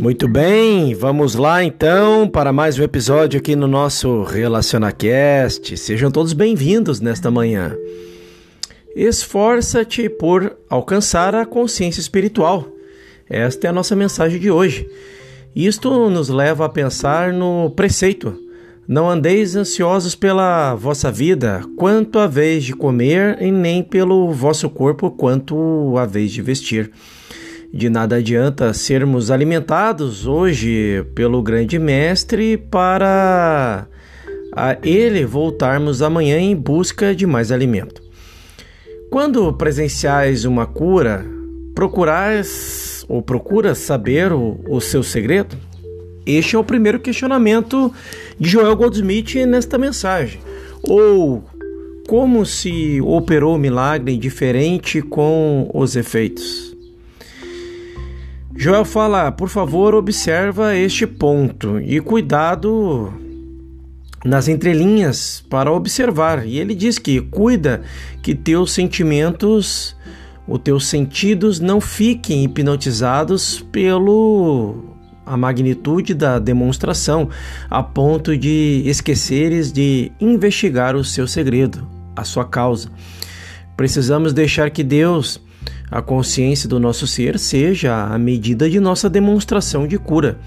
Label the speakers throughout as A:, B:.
A: Muito bem, vamos lá então para mais um episódio aqui no nosso RelacionaCast. Sejam todos bem-vindos nesta manhã. Esforça-te por alcançar a consciência espiritual. Esta é a nossa mensagem de hoje. Isto nos leva a pensar no preceito: Não andeis ansiosos pela vossa vida, quanto a vez de comer, e nem pelo vosso corpo, quanto a vez de vestir. De nada adianta sermos alimentados hoje pelo grande mestre para a ele voltarmos amanhã em busca de mais alimento. Quando presenciais uma cura, procurais ou procuras saber o, o seu segredo? Este é o primeiro questionamento de Joel Goldsmith nesta mensagem. Ou como se operou o milagre diferente com os efeitos? Joel fala: por favor, observa este ponto e cuidado nas entrelinhas para observar. E ele diz que cuida que teus sentimentos, os teus sentidos não fiquem hipnotizados pelo a magnitude da demonstração, a ponto de esqueceres de investigar o seu segredo, a sua causa. Precisamos deixar que Deus a consciência do nosso ser seja a medida de nossa demonstração de cura.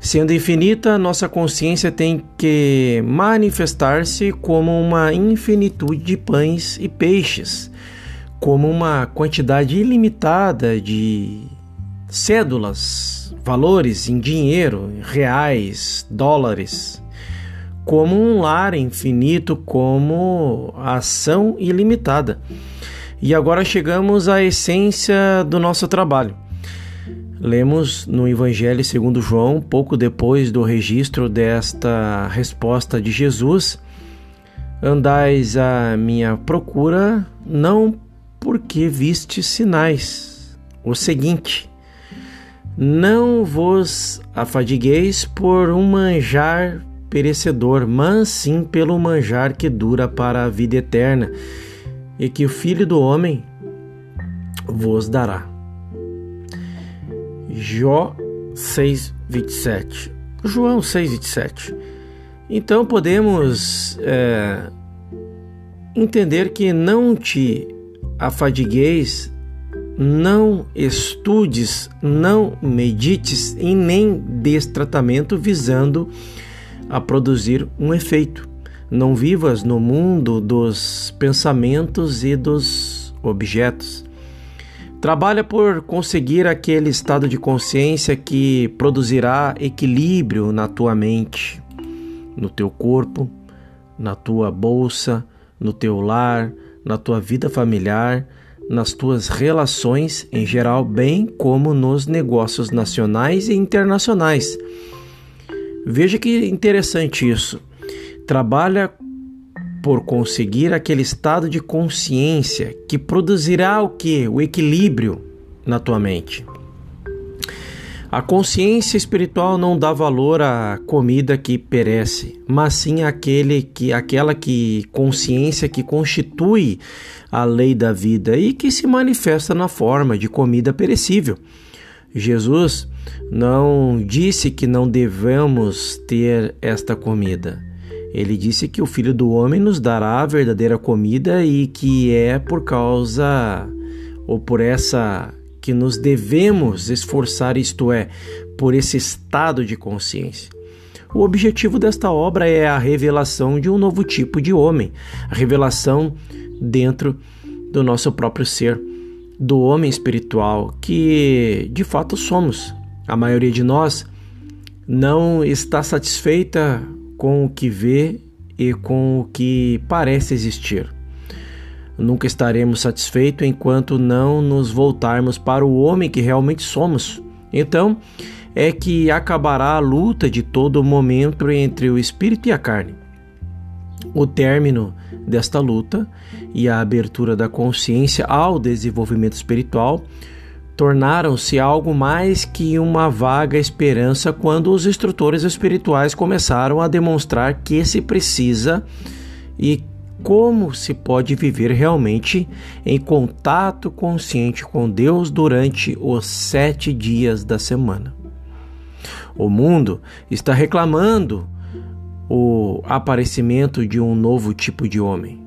A: Sendo infinita, nossa consciência tem que manifestar-se como uma infinitude de pães e peixes, como uma quantidade ilimitada de cédulas, valores em dinheiro, reais, dólares, como um lar infinito, como ação ilimitada. E agora chegamos à essência do nosso trabalho. Lemos no Evangelho segundo João, pouco depois do registro desta resposta de Jesus: Andais à minha procura, não porque viste sinais. O seguinte: Não vos afadigueis por um manjar perecedor, mas sim pelo manjar que dura para a vida eterna e que o Filho do Homem vos dará. Jó 6:27. João 6:27. Então podemos é, entender que não te afadigueis, não estudes, não medites em nem des tratamento visando a produzir um efeito. Não vivas no mundo dos pensamentos e dos objetos. Trabalha por conseguir aquele estado de consciência que produzirá equilíbrio na tua mente, no teu corpo, na tua bolsa, no teu lar, na tua vida familiar, nas tuas relações em geral, bem como nos negócios nacionais e internacionais. Veja que interessante isso trabalha por conseguir aquele estado de consciência que produzirá o que? O equilíbrio na tua mente. A consciência espiritual não dá valor à comida que perece, mas sim aquele que, aquela que consciência que constitui a lei da vida e que se manifesta na forma de comida perecível. Jesus não disse que não devemos ter esta comida. Ele disse que o Filho do Homem nos dará a verdadeira comida e que é por causa ou por essa que nos devemos esforçar, isto é, por esse estado de consciência. O objetivo desta obra é a revelação de um novo tipo de homem, a revelação dentro do nosso próprio ser, do homem espiritual que de fato somos. A maioria de nós não está satisfeita com o que vê e com o que parece existir. Nunca estaremos satisfeitos enquanto não nos voltarmos para o homem que realmente somos. Então, é que acabará a luta de todo momento entre o espírito e a carne. O término desta luta e a abertura da consciência ao desenvolvimento espiritual tornaram-se algo mais que uma vaga esperança quando os instrutores espirituais começaram a demonstrar que se precisa e como se pode viver realmente em contato consciente com Deus durante os sete dias da semana. O mundo está reclamando o aparecimento de um novo tipo de homem,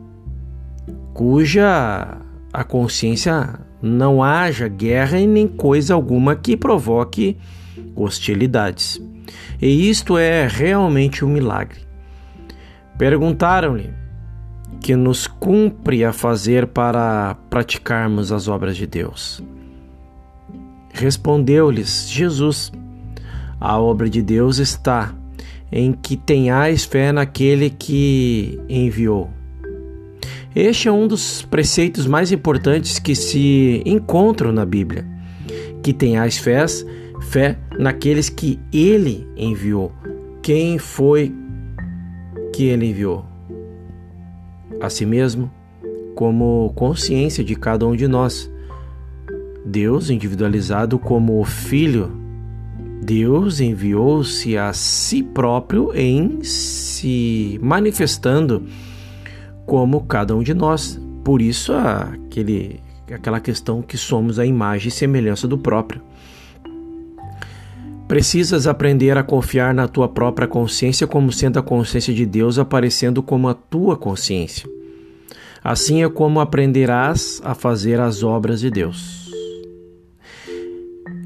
A: cuja a consciência não haja guerra e nem coisa alguma que provoque hostilidades. E isto é realmente um milagre. Perguntaram-lhe que nos cumpre a fazer para praticarmos as obras de Deus. Respondeu-lhes Jesus: A obra de Deus está em que tenhais fé naquele que enviou. Este é um dos preceitos mais importantes que se encontram na Bíblia. Que tenhais fé, fé naqueles que ele enviou. Quem foi que ele enviou? A si mesmo, como consciência de cada um de nós. Deus individualizado como o Filho, Deus enviou-se a si próprio em se manifestando como cada um de nós. Por isso, aquele, aquela questão que somos a imagem e semelhança do próprio. Precisas aprender a confiar na tua própria consciência como sendo a consciência de Deus aparecendo como a tua consciência. Assim é como aprenderás a fazer as obras de Deus.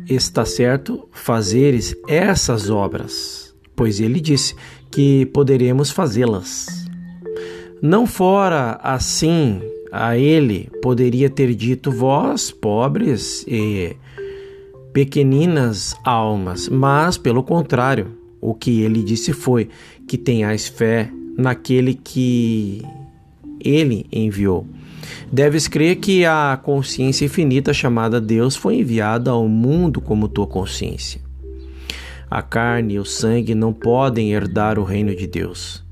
A: Está certo fazeres essas obras, pois ele disse que poderemos fazê-las. Não fora assim a ele poderia ter dito vós, pobres e pequeninas almas, mas pelo contrário, o que ele disse foi que tenhais fé naquele que ele enviou. Deves crer que a consciência infinita chamada Deus foi enviada ao mundo como tua consciência. A carne e o sangue não podem herdar o reino de Deus.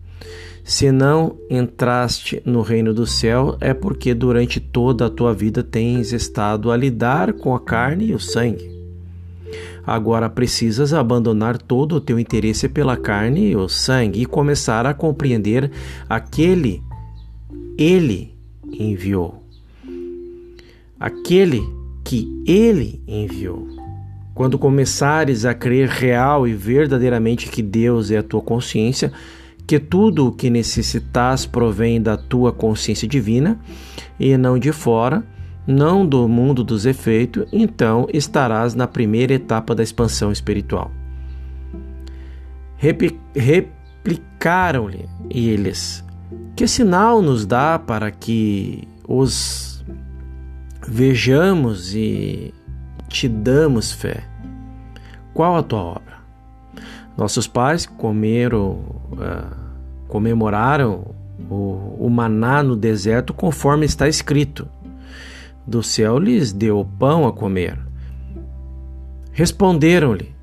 A: Se não entraste no reino do céu, é porque durante toda a tua vida tens estado a lidar com a carne e o sangue. Agora precisas abandonar todo o teu interesse pela carne e o sangue e começar a compreender aquele ele enviou. Aquele que ele enviou. Quando começares a crer real e verdadeiramente que Deus é a tua consciência, que tudo o que necessitas provém da tua consciência divina e não de fora, não do mundo dos efeitos, então estarás na primeira etapa da expansão espiritual. Replicaram-lhe eles: Que sinal nos dá para que os vejamos e te damos fé? Qual a tua obra? Nossos pais comeram, uh, comemoraram o, o maná no deserto conforme está escrito. Do céu lhes deu pão a comer. Responderam-lhe: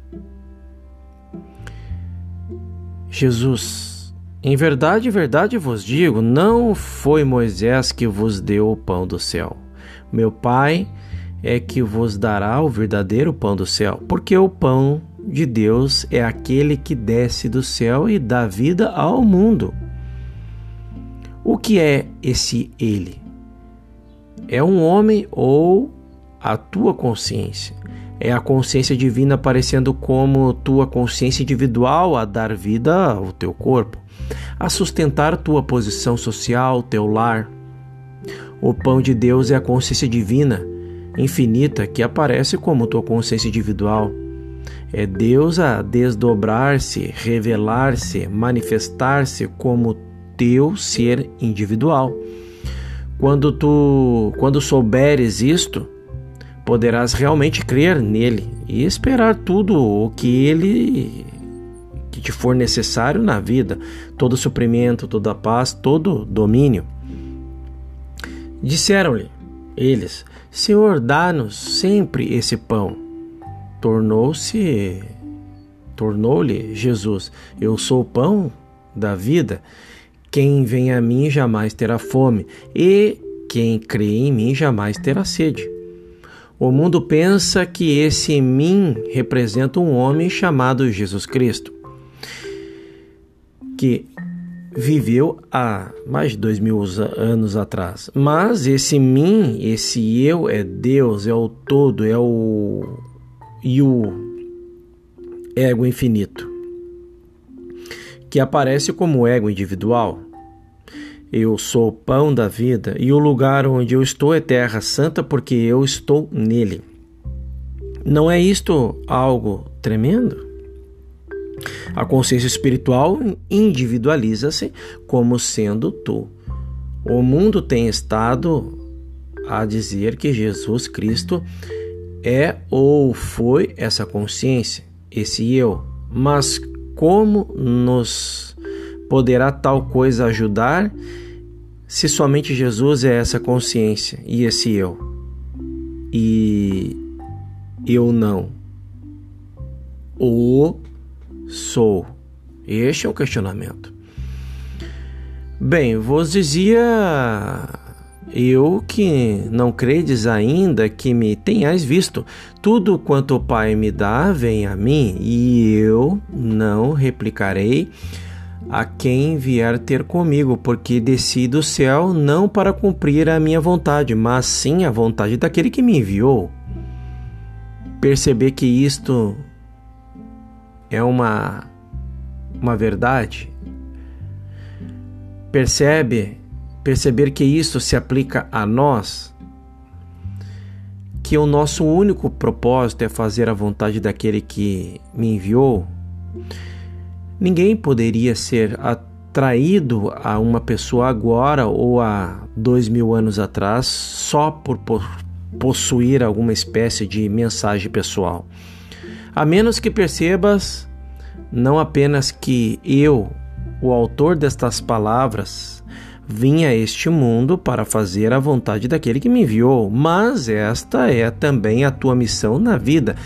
A: Jesus, em verdade, verdade vos digo, não foi Moisés que vos deu o pão do céu. Meu Pai é que vos dará o verdadeiro pão do céu, porque o pão de Deus é aquele que desce do céu e dá vida ao mundo. O que é esse ele? É um homem ou a tua consciência? É a consciência divina aparecendo como tua consciência individual a dar vida ao teu corpo, a sustentar tua posição social, teu lar. O pão de Deus é a consciência divina, infinita, que aparece como tua consciência individual é Deus a desdobrar-se, revelar-se, manifestar-se como teu ser individual. Quando tu, quando souberes isto, poderás realmente crer nele e esperar tudo o que ele que te for necessário na vida, todo suprimento, toda paz, todo domínio. Disseram-lhe eles: Senhor, dá-nos sempre esse pão tornou-se tornou-lhe Jesus: Eu sou o pão da vida. Quem vem a mim jamais terá fome, e quem crê em mim jamais terá sede. O mundo pensa que esse mim representa um homem chamado Jesus Cristo, que viveu há mais de dois mil anos atrás. Mas esse mim, esse eu, é Deus, é o todo, é o e o ego infinito, que aparece como ego individual. Eu sou o pão da vida e o lugar onde eu estou é terra santa porque eu estou nele. Não é isto algo tremendo? A consciência espiritual individualiza-se como sendo tu. O mundo tem estado a dizer que Jesus Cristo é ou foi essa consciência, esse eu. Mas como nos poderá tal coisa ajudar se somente Jesus é essa consciência e esse eu? E eu não. O sou? Este é o questionamento. Bem, vos dizia eu que não credes ainda que me tenhais visto. Tudo quanto o Pai me dá vem a mim, e eu não replicarei a quem vier ter comigo, porque desci do céu não para cumprir a minha vontade, mas sim a vontade daquele que me enviou. Perceber que isto é uma, uma verdade. Percebe, perceber que isso se aplica a nós, que o nosso único propósito é fazer a vontade daquele que me enviou. Ninguém poderia ser atraído a uma pessoa agora ou há dois mil anos atrás só por possuir alguma espécie de mensagem pessoal a menos que percebas não apenas que eu, o autor destas palavras, vim a este mundo para fazer a vontade daquele que me enviou, mas esta é também a tua missão na vida.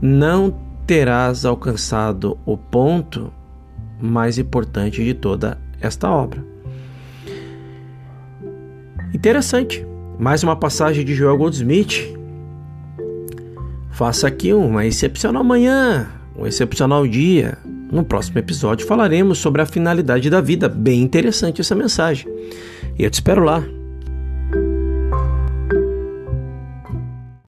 A: Não terás alcançado o ponto mais importante de toda esta obra. Interessante. Mais uma passagem de Joel Goldsmith Faça aqui uma excepcional manhã, um excepcional dia. No próximo episódio falaremos sobre a finalidade da vida. Bem interessante essa mensagem. E eu te espero lá.